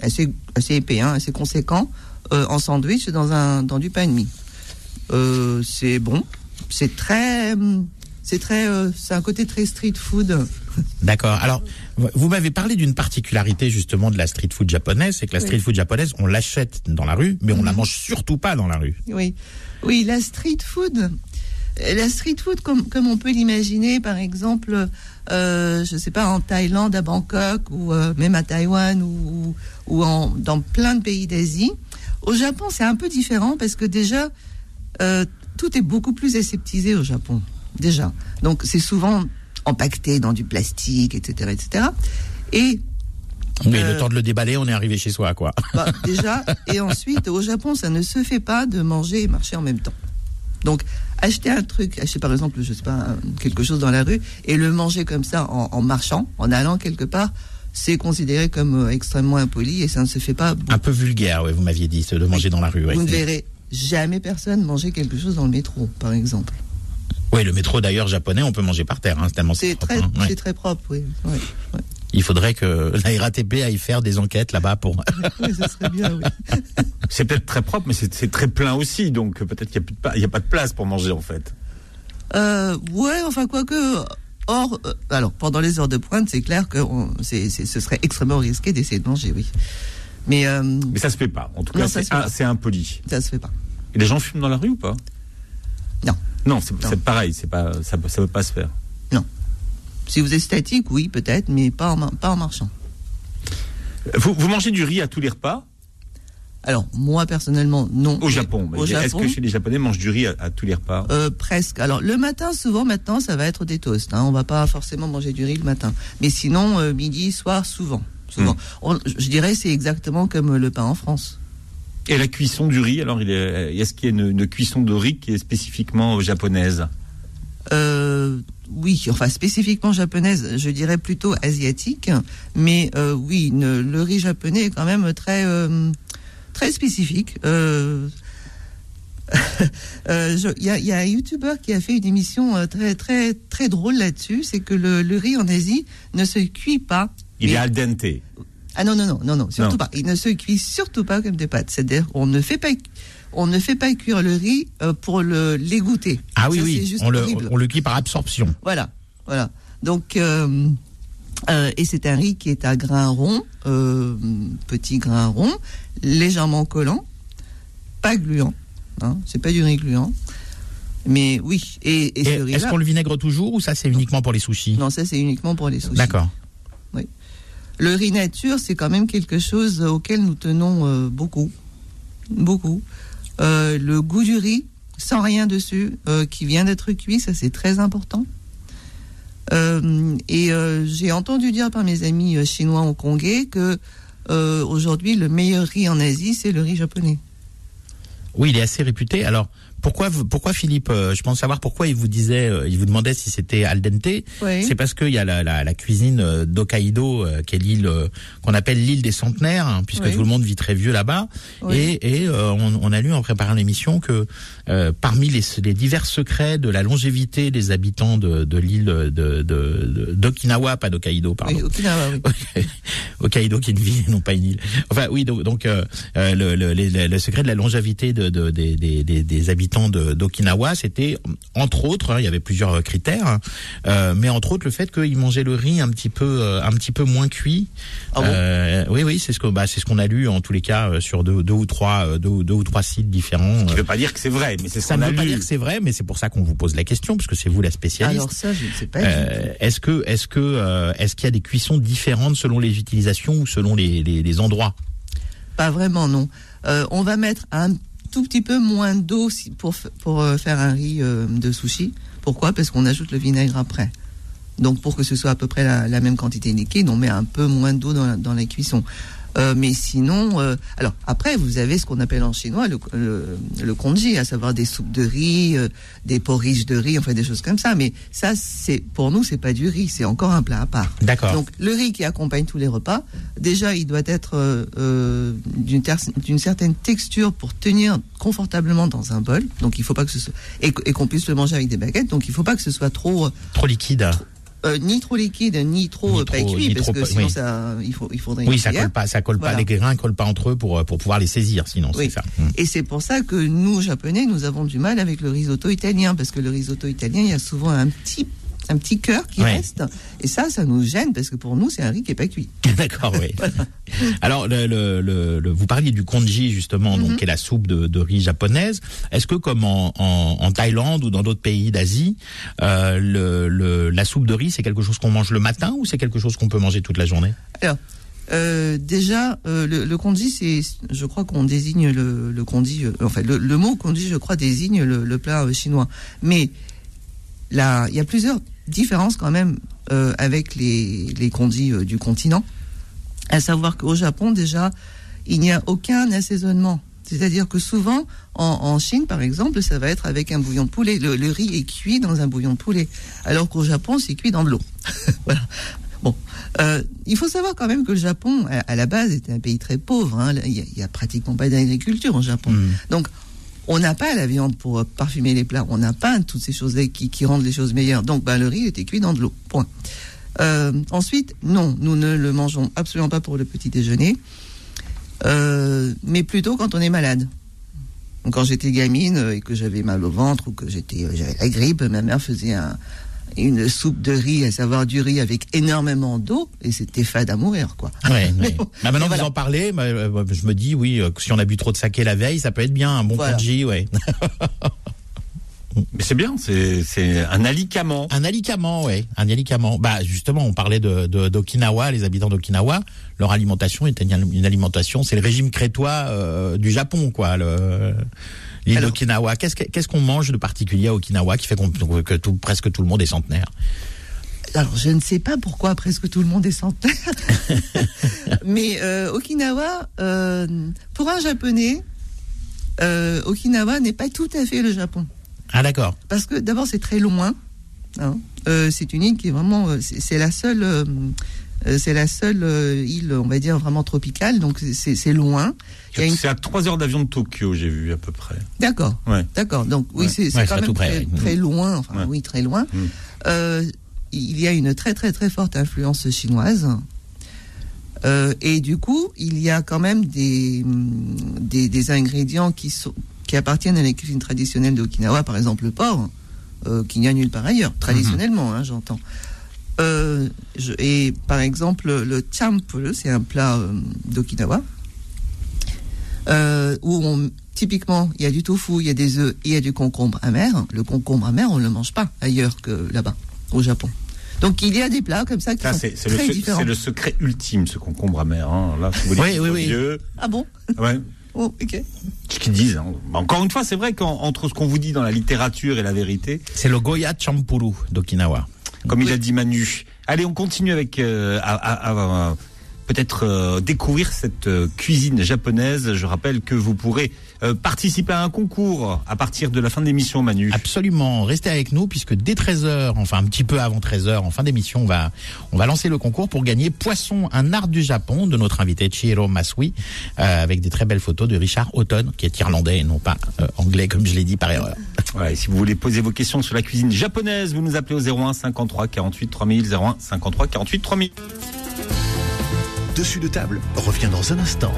assez, assez épais, assez conséquent, euh, en sandwich dans un, dans du pain de mie. C'est bon, c'est très, hum, c'est très, c'est un côté très street food. D'accord. Alors, vous m'avez parlé d'une particularité justement de la street food japonaise, c'est que la street Oui. food japonaise, on l'achète dans la rue, mais on la Mhm. mange surtout pas dans la rue. Oui, oui, la street food. La street food, comme, comme on peut l'imaginer, par exemple, euh, je sais pas, en Thaïlande, à Bangkok, ou euh, même à Taïwan, ou, ou en, dans plein de pays d'Asie. Au Japon, c'est un peu différent parce que déjà, euh, tout est beaucoup plus aseptisé au Japon. Déjà. Donc, c'est souvent empaqueté dans du plastique, etc., etc. Et Mais Euh, le temps de le déballer, on est arrivé chez soi, quoi. bah, déjà, et ensuite, au Japon, ça ne se fait pas de manger et marcher en même temps. Donc, acheter un truc, acheter par exemple, je sais pas, quelque chose dans la rue, et le manger comme ça en, en marchant, en allant quelque part, c'est considéré comme euh, extrêmement impoli et ça ne se fait pas. Un peu vulgaire, ouais, vous m'aviez dit, ce de manger dans la rue. ouais. Vous ne verrez jamais personne manger quelque chose dans le métro, par exemple. Oui, le métro d'ailleurs japonais, on peut manger par terre, hein, c'est tellement C'est propre, très, hein, ouais. c'est très propre, oui. Ouais, ouais. Il faudrait que la RATP aille faire des enquêtes là-bas pour. Oui, ce serait bien, oui. C'est peut-être très propre, mais c'est c'est très plein aussi, donc peut-être qu'il n'y a, pas de place pour manger en fait. Euh, ouais, enfin, quoique. Or, euh, alors, pendant les heures de pointe, c'est clair que on- c'est, c'est- ce serait extrêmement risqué d'essayer de manger, oui. Mais euh, Mais ça se fait pas. En tout cas, ça c'est impoli. ça se fait pas. Et les gens fument dans la rue ou pas? Non. Non, c'est Non. pareil. C'est pas ça, ça peut pas se faire. Si vous êtes statique, oui, peut-être, mais pas en, mar- pas en marchant. Vous, vous mangez du riz à tous les repas? Alors, moi, personnellement, non. au Japon. Est-ce que chez les Japonais mangent du riz à, à tous les repas? Euh, presque. Alors, le matin, souvent, maintenant, ça va être des toasts. Hein. On va pas forcément manger du riz le matin. Mais sinon, euh, midi, soir, souvent. Souvent. Hmm. On- je dirais, c'est exactement comme le pain en France. Et la cuisson du riz, alors est-ce qu'il y a une, une cuisson de riz qui est spécifiquement japonaise? Euh, oui, enfin spécifiquement japonaise, je dirais plutôt asiatique, mais euh, oui, ne- le riz japonais est quand même très euh, très spécifique. Euh, Euh, Il y, a, il y a un youtubeur qui a fait une émission euh, très très très drôle là-dessus, c'est que le, le riz en Asie ne se cuit pas. Il Mais- est al dente. Ah non non non non non surtout Non. pas. Il ne se cuit surtout pas comme des pâtes. C'est-à-dire qu'on ne fait pas on ne fait pas cuire le riz euh, pour le l'égoutter. Ah oui, Ça, oui, juste on le, on cuit par absorption. Voilà, voilà. Donc, euh, euh, et c'est un riz qui est à grains ronds, euh, petit grain rond, légèrement collant, pas gluant. Hein, c'est pas du riz gluant. Mais oui, et, et Et ce Est-ce qu'on le vinaigre toujours ou ça c'est uniquement pour les sushis? Non, ça c'est uniquement pour les sushis. D'accord. Le riz nature, c'est quand même quelque chose auquel nous tenons euh, beaucoup, beaucoup. Euh, le goût du riz, sans rien dessus, euh, qui vient d'être cuit, ça c'est très important. Et j'ai entendu dire par mes amis chinois hongkongais que aujourd'hui le meilleur riz en Asie, c'est le riz japonais. Oui, il est assez réputé. Alors, pourquoi, pourquoi Philippe euh, Je pense savoir pourquoi il vous disait, euh, il vous demandait si c'était al dente. Oui. C'est parce qu'il y a la, la, la cuisine euh, d'Hokkaido, qui est l'île qu'on appelle l'île des centenaires, hein, puisque Oui. tout le monde vit très vieux là-bas. Oui. Et, et euh, on, on a lu en préparant l'émission que euh, parmi les, les divers secrets de la longévité des habitants de, de l'île de, de, de- d'Okinawa, pas d'Hokkaido, pardon. Okinawa, oui. Hokkaido qui est une ville non pas une île. Enfin oui, donc, donc euh, le, le, le- le secret de la longévité de, de- des, des habitants d'Okinawa, c'était entre autres, hein, il y avait plusieurs euh, critères, hein, euh, mais entre autres le fait qu'ils mangeaient le riz un petit peu euh, un petit peu moins cuit. Ah bon? Oui oui, c'est ce que bah, c'est ce qu'on a lu en tous les cas sur deux, deux ou trois deux, ou- deux ou trois sites différents. Euh, ne veut pas dire que c'est vrai, mais c'est ce Ça ne veut pas dire que c'est vrai, mais c'est pour ça qu'on vous pose la question, parce que c'est vous la spécialiste. Alors ça, je ne sais pas. est-ce que est-ce que est-ce qu'il y a des cuissons différentes selon les utilisations ou selon les, les, les endroits? Pas vraiment, non. Euh, on va mettre un petit peu moins d'eau pour, pour euh, faire un riz euh, de sushi. Pourquoi? Parce qu'on ajoute le vinaigre après. Donc pour que ce soit à peu près la, la même quantité liquide, on met un peu moins d'eau dans dans la cuisson. Euh, mais sinon, euh, alors après, vous avez ce qu'on appelle en chinois le, le, le congee, à savoir des soupes de riz, euh, des porridge de riz, enfin des choses comme ça. Mais ça, c'est pour nous, c'est pas du riz, c'est encore un plat à part. D'accord. Donc le riz qui accompagne tous les repas, déjà il doit être d'une ter- d'une certaine texture pour tenir confortablement dans un bol. Donc il faut pas que ce soit et qu'on puisse le manger avec des baguettes. Donc il faut pas que ce soit trop Trop liquide. Euh, ni trop liquide ni trop Ni euh, pas cuit ni parce trop que sinon oui. ça il faut il faudrait Oui, ça colle pas, ça colle Voilà. pas, les grains collent pas entre eux pour euh, pour pouvoir les saisir, sinon Oui. c'est ça. Mm. Et c'est pour ça que nous, Japonais, nous avons du mal avec le risotto italien, parce que le risotto italien, il y a souvent un petit, un petit cœur qui Ouais. reste. Et ça, ça nous gêne, parce que pour nous, c'est un riz qui est pas cuit. D'accord, oui. Alors, le, le, vous parliez du congee justement, donc Mhm. qui est la soupe de, de riz japonaise. Est-ce que, comme en, en, en Thaïlande ou dans d'autres pays d'Asie, euh, le, le, la soupe de riz c'est quelque chose qu'on mange le matin ou c'est quelque chose qu'on peut manger toute la journée? Alors, euh, déjà, euh, le, le congee, c'est, je crois qu'on désigne le, le congee, euh, enfin, le, le mot congee, je crois, désigne le, le plat euh, chinois. Mais là, il y a plusieurs différences quand même euh, avec les, les congis euh, du continent. À savoir qu'au Japon, déjà, il n'y a aucun assaisonnement. C'est-à-dire que souvent, en, en Chine, par exemple, ça va être avec un bouillon de poulet. Le, le riz est cuit dans un bouillon de poulet, alors qu'au Japon, c'est cuit dans de l'eau. voilà. Bon, euh, il faut savoir quand même que le Japon, à, à la base, était un pays très pauvre. hein. Il y, a- pratiquement pas d'agriculture au Japon. Mm. Donc, on n'a pas la viande pour parfumer les plats. On n'a pas toutes ces choses-là qui, qui rendent les choses meilleures. Donc, ben, le riz était cuit dans de l'eau. Point. Euh, ensuite, non, nous ne le mangeons absolument pas pour le petit déjeuner, euh, mais plutôt quand on est malade. Quand j'étais gamine et que j'avais mal au ventre ou que j'étais, j'avais la grippe, ma mère faisait un- une soupe de riz, à savoir du riz avec énormément d'eau, et c'était fade à mourir, quoi. Ouais, Mais bon, Bah, maintenant voilà. vous en parlez, bah, euh, je me dis oui, euh, si on a bu trop de saké la veille, ça peut être bien un bon Voilà. congee, ouais. Mais c'est bien, c'est c'est un alicament. Un alicament, ouais, un alicament. Bah justement, on parlait de de- d'Okinawa, les habitants d'Okinawa, leur alimentation est une, une alimentation, c'est le régime crétois euh, du Japon, quoi. le- L'île d'Okinawa. Qu'est-ce que- qu'est-ce qu'on mange de particulier à Okinawa qui fait qu'on- que tout, presque tout le monde est centenaire? Alors, je ne sais pas pourquoi presque tout le monde est centenaire. Mais euh, Okinawa, euh, pour un Japonais, euh, Okinawa n'est pas tout à fait le Japon. Ah d'accord. Parce que d'abord, c'est très loin. hein. C'est une île qui est vraiment... c'est la seule... c'est la seule île, on va dire, vraiment tropicale, donc c'est loin. Une- C'est à 3 heures d'avion de Tokyo, j'ai vu à peu près. D'accord. Ouais. D'accord. Donc oui, Ouais. c'est Ouais, quand même très, très loin. Enfin oui, très loin. Mm. Euh, il y a une très très très forte influence chinoise. Euh, et du coup, il y a quand même des, hum, des, des ingrédients qui, sont, qui appartiennent à la cuisine traditionnelle d'Okinawa, par exemple le porc, euh, qu'il n'y a nulle part ailleurs, traditionnellement, hein, j'entends. Euh, je- et par exemple, le champuru, c'est un plat d'Okinawa, euh, où on, typiquement, il y a du tofu, il y a des œufs, il y a du concombre amer. Le concombre amer, on ne le mange pas ailleurs que là-bas, au Japon. Donc il y a des plats comme ça qui Ça, sont c'est c'est le, très se- différents. c'est le secret ultime, ce concombre amer. Hein. Là, si vous Oui, oui, oui. vieux, Ah bon? Ouais, Oh, ok. ce qu'ils disent. hein. Bah, Encore une fois, c'est vrai qu'entre ce qu'on vous dit dans la littérature et la vérité, C'est le Goya Champuru d'Okinawa. comme il a dit Manu. Allez, on continue avec euh, à- à- à- à- peut-être euh, découvrir cette euh, cuisine japonaise. Je rappelle que vous pourrez euh, participer à un concours à partir de la fin de l'émission, Manu. Absolument, restez avec nous puisque dès 13h, enfin un petit peu avant 13h, en fin d'émission, on va, on va lancer le concours pour gagner Poisson, un art du Japon de notre invité Chihiro Masui, avec des très belles photos de Richard Houghton, qui est irlandais et non pas anglais comme je l'ai dit par erreur. Ouais, et si vous voulez poser vos questions sur la cuisine japonaise, vous nous appelez au 01 53 48 3000 01 53 48 3000. Dessus de table revient dans un instant.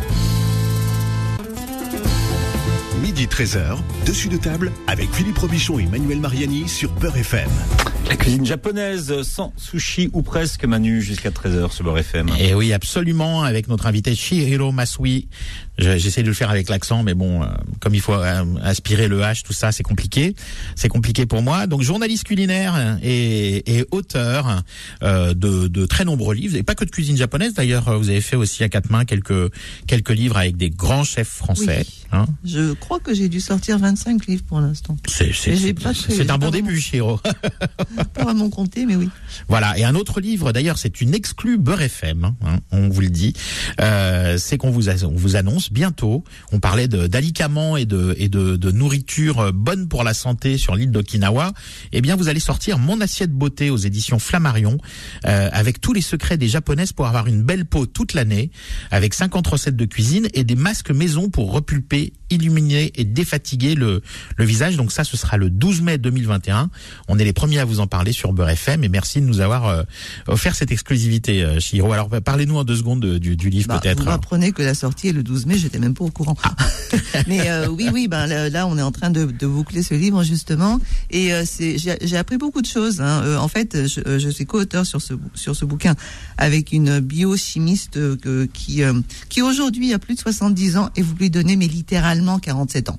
Midi 13h, dessus de table avec Philippe Robichon et Manuel Mariani sur Peur FM. La cuisine japonaise sans sushi ou presque Manu jusqu'à 13h sur leur FM. Et oui, absolument, avec notre invité Chihiro Masui. Je- J'essaie de le faire avec l'accent, mais bon, euh, comme il faut euh, aspirer le H, tout ça, c'est compliqué. C'est compliqué pour moi. Donc, journaliste culinaire et, et auteur euh, de, de très nombreux livres, et pas que de cuisine japonaise. D'ailleurs, vous avez fait aussi à quatre mains quelques quelques livres avec des grands chefs français. Oui. hein. Je crois que j'ai dû sortir 25 livres pour l'instant. C'est un bon début, Chihiro. Pas vraiment compté, mais oui. Voilà, et un autre livre, d'ailleurs, c'est une exclue Beurre FM, hein, on vous le dit, euh, c'est qu'on vous, a- on vous annonce bientôt, on parlait d'alicaments et, de, et de, de nourriture euh, bonne pour la santé sur l'île d'Okinawa, eh bien vous allez sortir Mon assiette beauté aux éditions Flammarion, euh, avec tous les secrets des japonaises pour avoir une belle peau toute l'année, avec 50 recettes de cuisine et des masques maison pour repulper, illuminer et défatiguer le, le visage. Donc ça, ce sera le 12 mai 2021. On est les premiers à vous en parler sur Beurre FM et merci de nous avoir euh, offert cette exclusivité, Chihiro. Alors parlez-nous en deux secondes de- du, du livre Bah, peut-être. Vous m'apprenez que la sortie est le 12 mai, j'étais même pas au courant. Ah. Mais euh, oui, oui, ben là, là, on est en train de, de boucler ce livre justement, et euh, j'ai, appris beaucoup de choses. Hein. Euh, en fait, je, euh, je suis co-auteur sur ce sur ce bouquin avec une biochimiste que- qui qui aujourd'hui a plus de 70 ans et vous lui donnez mais littéralement 47 ans.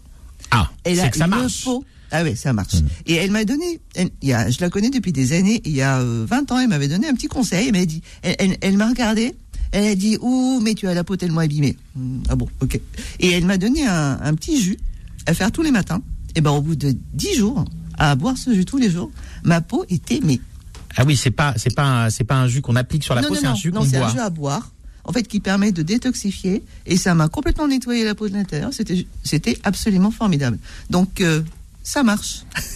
Ah, c'est que ça marche. Ah oui, ça marche. Mm. Et elle m'a donné, elle- il y a, je la connais depuis des années, il y a euh, 20 ans, elle m'avait donné un petit conseil, elle m'a dit, elle, elle, elle m'a regardé, elle a dit, ouh, mais tu as la peau tellement abîmée. Hmm, ah bon, ok. Et elle m'a donné un, un petit jus à faire tous les matins. Et ben au bout de 10 jours, à boire ce jus tous les jours, ma peau était mais Ah oui, c'est pas c'est pas un- c'est pas un jus qu'on applique sur la non, peau, c'est un jus non, qu'on c'est un boit. jus à boire. En fait, qui permet de détoxifier et ça m'a complètement nettoyé la peau de l'intérieur. C'était, c'était absolument formidable. Donc, euh, ça marche.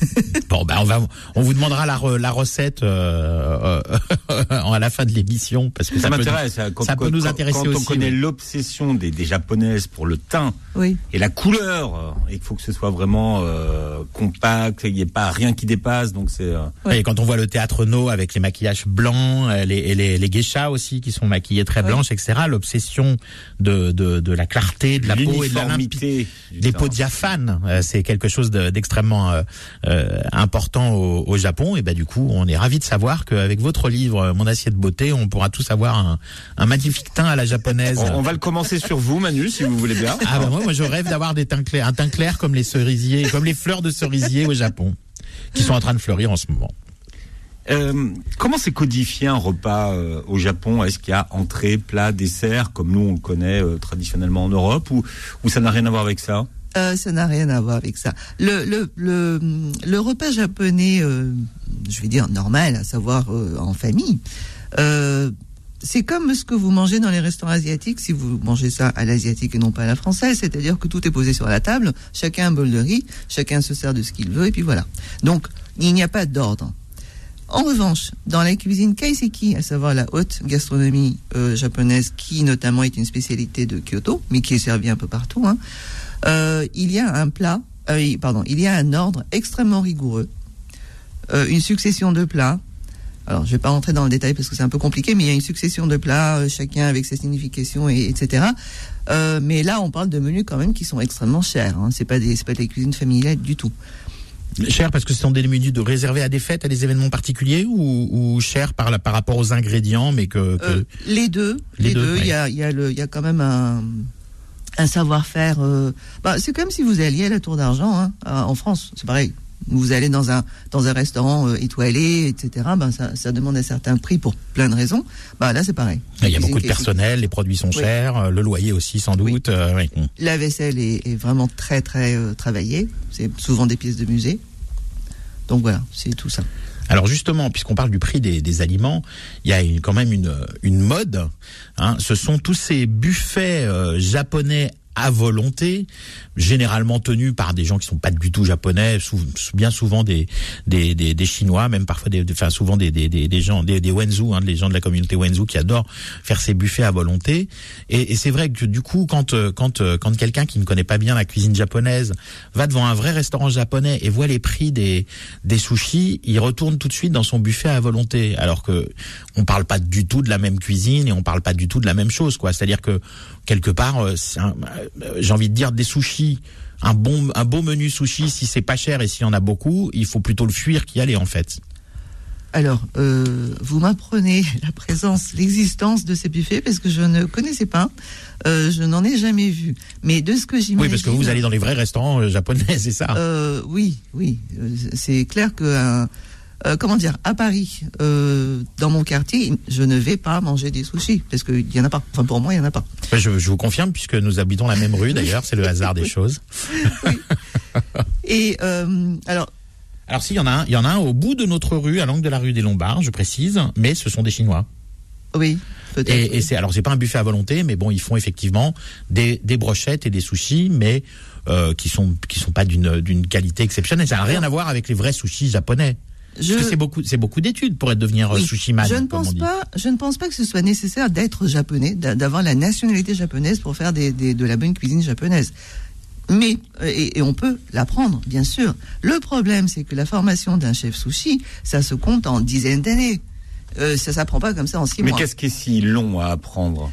Bon, ben on va, on vous demandera la, re- la recette euh, euh, à la fin de l'émission parce que Ça, ça, peut- m'intéresse. hein, Quand, ça peut quand- nous intéresser quand aussi. on connaît oui. l'obsession des, des japonaises pour le teint Oui. et la couleur, euh, et qu'il faut que ce soit vraiment euh, compact, qu'il n'y ait pas rien qui dépasse. Donc c'est euh, Ouais. Et quand on voit le théâtre No avec les maquillages blancs, les, et les, les geishas aussi qui sont maquillés très Ouais. blanches, etc. L'obsession de, de, de la clarté de la peau et de la limpidité. teint. peaux diaphanes, euh, c'est quelque chose de- d'extrêmement euh, euh, important au, au Japon. Et ben du coup, on est ravi de savoir qu'avec votre livre, euh, Mon assiette beauté, on pourra tous avoir un, un magnifique teint à la japonaise. On, on va le commencer sur vous, Manu, si vous voulez bien. Ah bah moi, moi je rêve d'avoir des teints clairs, un teint clair comme les cerisiers, comme les fleurs de cerisier au Japon, qui sont en train de fleurir en ce moment. Euh, comment c'est codifié un repas euh, au Japon? Est-ce qu'il y a entrée, plat, dessert, comme nous on le connaît euh, traditionnellement en Europe, ou, ou ça n'a rien à voir avec ça? Euh, ça n'a rien à voir avec ça. Le, repas japonais, euh, je vais dire normal, à savoir euh, en famille, c'est comme ce que vous mangez dans les restaurants asiatiques, si vous mangez ça à l'asiatique et non pas à la française, c'est-à-dire que tout est posé sur la table, chacun un bol de riz, chacun se sert de ce qu'il veut, et puis voilà. Donc, il n'y a pas d'ordre. En revanche, dans la cuisine kaiseki, à savoir la haute gastronomie japonaise, qui notamment est une spécialité de Kyoto, mais qui est servie un peu partout, hein, euh, il y a un plat, euh, pardon, il y a un ordre extrêmement rigoureux, euh, une succession de plats. Alors, je vais pas rentrer dans le détail parce que c'est un peu compliqué, mais il y a une succession de plats, chacun avec ses significations, et, etc. Mais là, on parle de menus quand même qui sont extrêmement chers. Hein. C'est pas des, pas des cuisines familiales du tout. Cher parce que ce sont des menus de réservés à des fêtes, à des événements particuliers ou, ou cher par, la, par rapport aux ingrédients, mais que, que- Euh, les deux, Les les, deux. Il y a, y a y a quand même un, un savoir-faire. euh, bah, c'est comme si vous alliez à la Tour d'Argent hein, en France. C'est pareil. Vous allez dans un dans un restaurant euh, étoilé, etc. Ben ça, ça demande un certain prix pour plein de raisons. Bah là c'est pareil. il y a beaucoup de personnel, les produits sont Oui. chers, euh, le loyer aussi sans Oui. doute. euh, oui. La vaisselle est, est vraiment très très travaillée. C'est souvent des pièces de musée. Donc voilà, c'est tout ça. Alors justement, puisqu'on parle du prix des, des aliments, il y a une- quand même une, une mode. hein. Ce sont tous ces buffets euh, japonais à volonté, généralement tenus par des gens qui sont pas du tout japonais, bien souvent des des, des, des chinois, même parfois des, enfin souvent des, des, des, gens des, des Wenzhou, hein, des gens de la communauté Wenzhou qui adorent faire ces buffets à volonté. Et, et c'est vrai que du coup, quand euh, quand euh, quand quelqu'un qui ne connaît pas bien la cuisine japonaise va devant un vrai restaurant japonais et voit les prix des des sushis, il retourne tout de suite dans son buffet à volonté. Alors que on parle pas du tout de la même cuisine et on parle pas du tout de la même chose, quoi. C'est-à-dire que quelque part, euh, un- j'ai envie de dire des sushis. Un bon, un beau menu sushi, si c'est pas cher et s'il y en a beaucoup, il faut plutôt le fuir qu'y aller en fait. Alors, euh, vous m'apprenez la présence, l'existence de ces buffets parce que je ne connaissais pas. Euh, je n'en ai jamais vu. Mais de ce que j'imagine. Oui, parce que vous allez dans les vrais restaurants euh, japonais, c'est ça? Euh, oui, oui. Euh, C'est clair que, euh, comment dire, à Paris, euh, dans mon quartier, je ne vais pas manger des sushis parce qu'il y en a pas. Enfin, pour moi, il y en a pas. Je, je vous confirme puisque nous habitons la même rue d'ailleurs, c'est le hasard des choses. Et euh, alors, Alors s'il y en a un, il y en a un au bout de notre rue, à l'angle de la rue des Lombards, je précise, mais ce sont des Chinois. oui, peut-être. Et, et c'est alors c'est pas un buffet à volonté, mais bon, ils font effectivement des, des brochettes et des sushis, mais euh, qui sont qui sont pas d'une d'une qualité exceptionnelle. Ça n'a rien à voir avec les vrais sushis japonais. Je, c'est beaucoup c'est beaucoup d'études pour être devenir euh, Oui. sushi man. je ne comme on pense dit. pas, je ne pense pas que ce soit nécessaire d'être japonais, d'a- d'avoir la nationalité japonaise pour faire des, des- de la bonne cuisine japonaise. Mais euh, et, et on peut l'apprendre, bien sûr. Le problème, c'est que la formation d'un chef sushi, ça se compte en dizaines d'années. Euh, ça s'apprend pas comme ça en six Mais mois. qu'est-ce qui est si long à apprendre?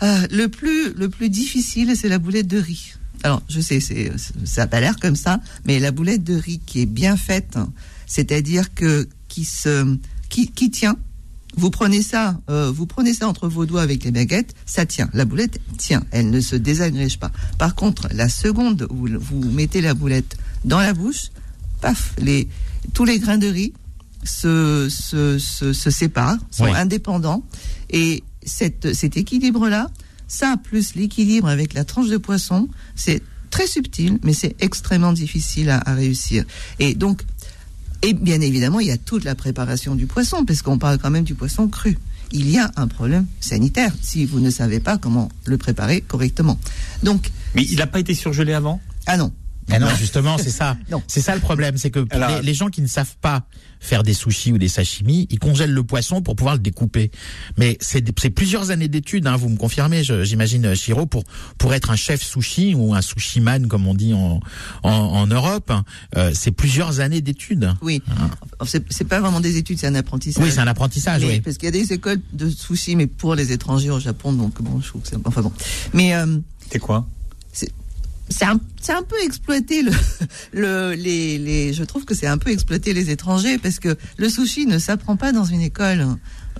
Ah, le plus le plus difficile, c'est la boulette de riz. Alors, je sais, c'est ça a pas l'air comme ça, mais la boulette de riz qui est bien faite, hein, c'est-à-dire que qui se qui, qui tient. Vous prenez ça, euh, vous prenez ça entre vos doigts avec les baguettes, ça tient. La boulette tient, elle ne se désagrège pas. Par contre, la seconde où vous mettez la boulette dans la bouche, paf, les tous les grains de riz se se, se, se séparent, sont Oui. indépendants, et cette, cet équilibre-là, ça plus l'équilibre avec la tranche de poisson, c'est très subtil, mais c'est extrêmement difficile à, à réussir. Et donc, et bien évidemment, il y a toute la préparation du poisson, parce qu'on parle quand même du poisson cru. Il y a un problème sanitaire si vous ne savez pas comment le préparer correctement. Donc, Mais il n'a pas été surgelé avant? Ah non. Mais non, justement, c'est ça. Non. C'est ça le problème, c'est que Alors- les, les gens qui ne savent pas faire des sushis ou des sashimi, ils congèlent le poisson pour pouvoir le découper. Mais c'est des- c'est plusieurs années d'études, hein, vous me confirmez, j'imagine, euh, Shiro, pour pour être un chef sushi ou un sushi man, comme on dit en en, en Europe, hein, euh, c'est plusieurs années d'études. Oui. C'est c'est pas vraiment des études, c'est un apprentissage. Oui, c'est un apprentissage, Mais- oui. Parce qu'il y a des écoles de sushi, mais pour les étrangers au Japon, donc bon, je trouve que c'est. Enfin bon. Mais. euh, C'est quoi? C'est un, c'est un peu exploité le, le les, les je trouve que c'est un peu exploité les étrangers parce que le sushi ne s'apprend pas dans une école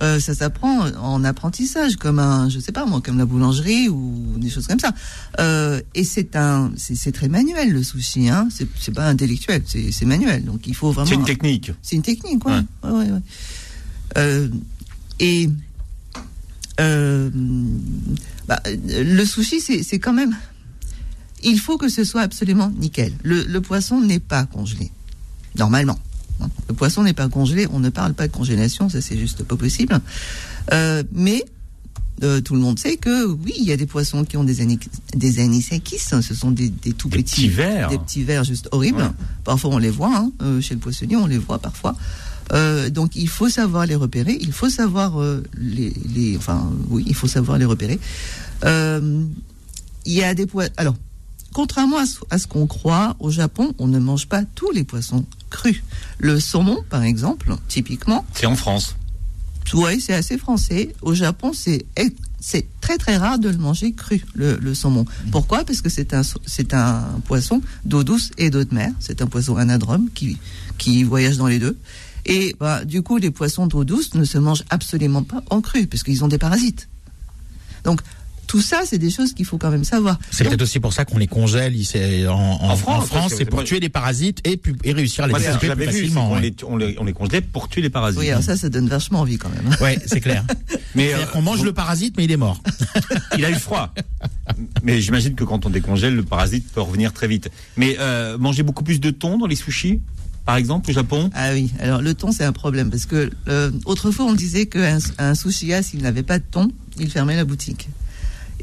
euh, ça s'apprend en apprentissage comme un je sais pas moi comme la boulangerie ou des choses comme ça euh, et c'est un c'est, très manuel le sushi hein c'est, pas intellectuel c'est, c'est manuel donc il faut vraiment C'est une technique. c'est une technique, ouais. Ouais. ouais, ouais. Euh, et euh, bah, le sushi, c'est c'est quand même. Il faut que ce soit absolument nickel. Le, le poisson n'est pas congelé, normalement. Le poisson n'est pas congelé. On ne parle pas de congélation, ça c'est juste pas possible. Euh, mais euh, tout le monde sait que oui, il y a des poissons qui ont des, ani- des anisakis. hein. Ce sont des, des tout Des petits, petits vers. des petits vers juste horribles. Ouais. Parfois on les voit hein, euh, chez le poissonnier, on les voit parfois. Euh, donc il faut savoir les repérer, il faut savoir les, les, enfin oui, il faut savoir les repérer. Il y a des poissons. Alors, contrairement à ce, à ce qu'on croit, au Japon, on ne mange pas tous les poissons crus. Le saumon, par exemple, typiquement, C'est en France. oui, c'est assez français. Au Japon, c'est c'est très très rare de le manger cru, le, le saumon. Pourquoi? Parce que c'est un, c'est un poisson d'eau douce et d'eau de mer. C'est un poisson anadrome qui, qui voyage dans les deux. Et bah, du coup, les poissons d'eau douce ne se mangent absolument pas en cru, parce qu'ils ont des parasites. Donc, tout ça, c'est des choses qu'il faut quand même savoir. C'est peut-être aussi pour ça qu'on les congèle ici, en, en, En France, c'est pour tuer les parasites et, réussir à les plus vu, c'est facilement. qu'on ouais. les, on les, on les congelait pour tuer les parasites. oui, alors ça, ça donne vachement envie quand même. Ouais, c'est clair. Mais C'est-à-dire euh, qu'on mange vous- le parasite, mais il est mort. il a eu froid. Mais j'imagine que quand on décongèle, le parasite peut revenir très vite. Mais euh, manger beaucoup plus de thon dans les sushis, par exemple, au Japon? Ah oui, alors le thon c'est un problème parce que euh, autrefois on disait qu'un un sushi s'il n'avait pas de thon, il fermait la boutique.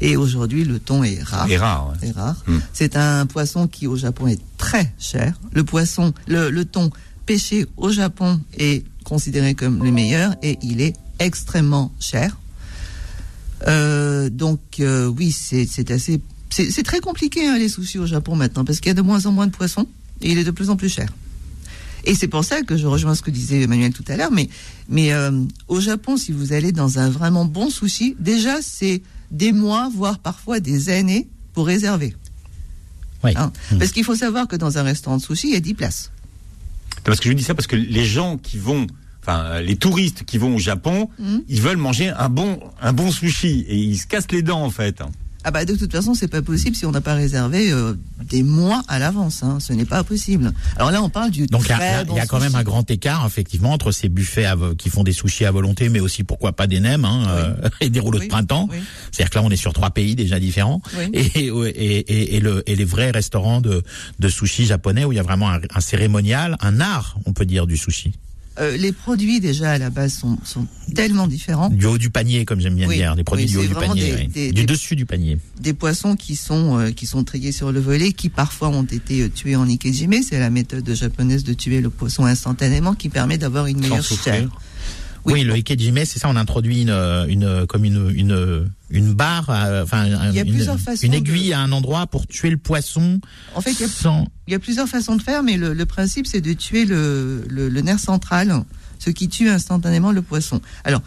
Et aujourd'hui le thon est rare. est rare. ouais. est rare. Hmm. C'est un poisson qui au Japon est très cher. Le poisson, le, le thon pêché au Japon est considéré comme le meilleur et il est extrêmement cher. Euh, donc euh, oui, c'est assez, c'est c'est très compliqué hein, les sushis au Japon maintenant parce qu'il y a de moins en moins de poissons et il est de plus en plus cher. Et c'est pour ça que je rejoins ce que disait Emmanuel tout à l'heure, mais, mais euh, au Japon, si vous allez dans un vraiment bon sushi, déjà c'est des mois, voire parfois des années pour réserver. Oui. Hein. Mm. Parce qu'il faut savoir que dans un restaurant de sushi, il y a 10 places. Parce que je dis ça parce que les gens qui vont, enfin les touristes qui vont au Japon, Mhm. ils veulent manger un bon, un bon sushi et ils se cassent les dents en fait. Ah bah de toute façon, c'est pas possible si on n'a pas réservé euh, des mois à l'avance. Hein. Ce n'est pas possible. Alors là, on parle du Donc il y a, bon y quand même un grand écart effectivement entre ces buffets à qui font des sushis à volonté, mais aussi pourquoi pas des nems hein, euh, et des rouleaux Oui, de printemps. oui. C'est-à-dire que là on est sur trois pays déjà différents Oui. et, et, et, et le, et les vrais restaurants de, de sushi japonais où il y a vraiment un, un cérémonial, un art on peut dire du sushi, Euh, les produits déjà à la base sont, sont tellement différents. du haut du panier comme j'aime bien Oui, dire, des produits oui, du haut du panier, des- ouais. des- du des- dessus du panier. Des poissons qui sont euh, qui sont triés sur le volet, qui parfois ont été euh, tués en ikejime. C'est la méthode japonaise de tuer le poisson instantanément qui permet d'avoir une meilleure chair. Oui, Oui. le ikejime, c'est ça. On introduit une, une comme une une une barre, euh, enfin un- une, de- aiguille à un endroit pour tuer le poisson En fait, il y a sans. Il y a plusieurs façons de faire, mais le, le principe, c'est de tuer le, le, le nerf central, ce qui tue instantanément le poisson. Alors,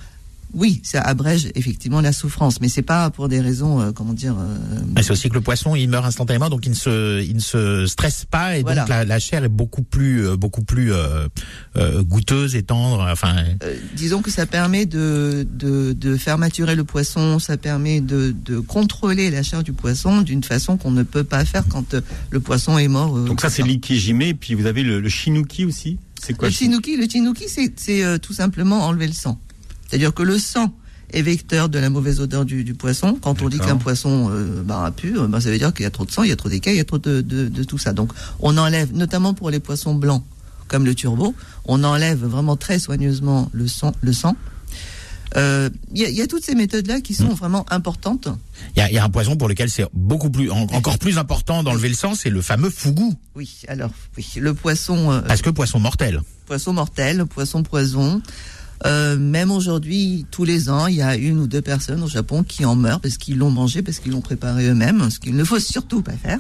oui, ça abrège effectivement la souffrance, mais c'est pas pour des raisons, euh, comment dire. euh, Mais c'est aussi que le poisson, il meurt instantanément, donc il ne se, il ne se stresse pas, et Voilà. donc la, la chair est beaucoup plus, euh, beaucoup plus euh, euh, goûteuse et tendre. Enfin, euh, disons que ça permet de, de, de faire maturer le poisson, ça permet de, de contrôler la chair du poisson d'une façon qu'on ne peut pas faire quand le poisson est mort. euh, Donc ça c'est l'ikejime, puis vous avez le, le shinuki aussi. C'est quoi Le chinuki, le chinuki, c'est c'est, euh, tout simplement enlever le sang. C'est-à-dire que le sang est vecteur de la mauvaise odeur du, du poisson. Quand on dit qu'un poisson euh, bah, a pu, euh, bah, ça veut dire qu'il y a trop de sang, il y a trop d'écailles, il y a trop de, de, de tout ça. Donc on enlève, notamment pour les poissons blancs, comme le turbo, on enlève vraiment très soigneusement le sang. Le sang. Euh, Il y, a, il y a toutes ces méthodes-là qui sont vraiment importantes. il y a, il y a un poisson pour lequel c'est beaucoup plus, en- encore plus important d'enlever le sang, c'est le fameux fougou, Oui, alors oui, le poisson, euh, parce que poisson mortel. poisson mortel, poisson poison. Euh, même aujourd'hui, tous les ans, il y a une ou deux personnes au Japon qui en meurent parce qu'ils l'ont mangé, parce qu'ils l'ont préparé eux-mêmes, ce qu'il ne faut surtout pas faire.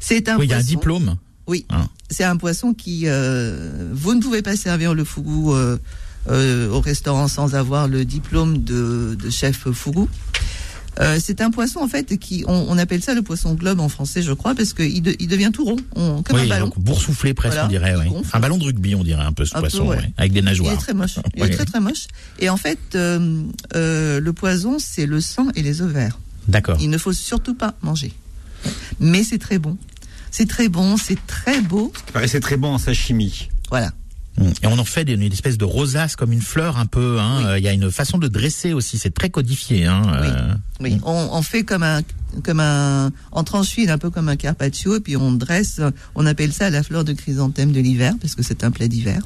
C'est un Oui, il y a un diplôme. Oui, Hein. c'est un poisson qui euh, vous ne pouvez pas servir le fougou euh, euh, au restaurant sans avoir le diplôme de, de chef fougou. Euh, c'est un poisson en fait qui on, on appelle ça le poisson globe en français, je crois, parce qu'il de- il devient tout rond, on- comme oui, un ballon. donc boursouflé presque, Voilà, on dirait. il oui. Un ballon de rugby, on dirait un peu ce Un peu, poisson, ouais. ouais, avec des Il nageoires. est très moche. Il Ouais. est très très moche. Et en fait, euh, euh, le poison, c'est le sang et les ovaires. D'accord. Il ne faut surtout pas manger. Mais c'est très bon. C'est très bon, c'est très beau. Il paraissait très bon en sashimi. Voilà. Et on en fait une espèce de rosace comme une fleur un peu. hein. Oui. Euh, Il y a une façon de dresser aussi, c'est très codifié. Hein. euh. Oui, on, on fait comme un, comme un, en tranche fine, un peu comme un carpaccio, et puis on dresse, on appelle ça la fleur de chrysanthème de l'hiver, parce que c'est un plat d'hiver.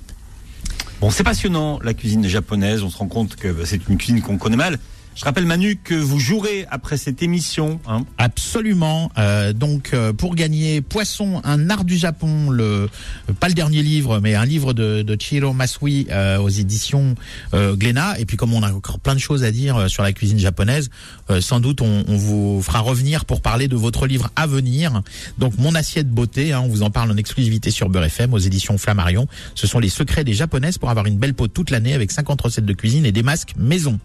Bon, c'est passionnant la cuisine japonaise. On se rend compte que c'est une cuisine qu'on connaît mal. Je rappelle Manu que vous jouerez après cette émission. Hein. Absolument. Euh, donc euh, pour gagner Poisson, un art du Japon, le pas le dernier livre, mais un livre de, de Chiro Masui euh, aux éditions Glénat. Et puis comme on a encore plein de choses à dire sur la cuisine japonaise, sans doute on, on vous fera revenir pour parler de votre livre à venir. Donc mon assiette beauté, hein, on vous en parle en exclusivité sur Beurre FM aux éditions Flammarion. Ce sont les secrets des japonaises pour avoir une belle peau toute l'année avec 50 recettes de cuisine et des masques maison.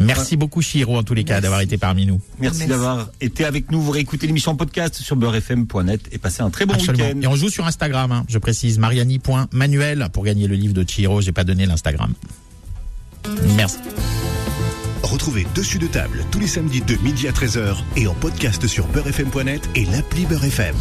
Merci beaucoup Chiro en tous les cas d'avoir été parmi nous. Merci, Merci. d'avoir été avec nous. Vous réécoutez l'émission en podcast sur beurrefm.net et passez un très bon week-end. Et on joue sur Instagram, hein. je précise, mariani.manuel pour gagner le livre de Chiro. J'ai pas donné l'Instagram. Merci. Retrouvez Dessus de table tous les samedis de midi à 13h et en podcast sur beurrefm.net et l'appli Beurre FM.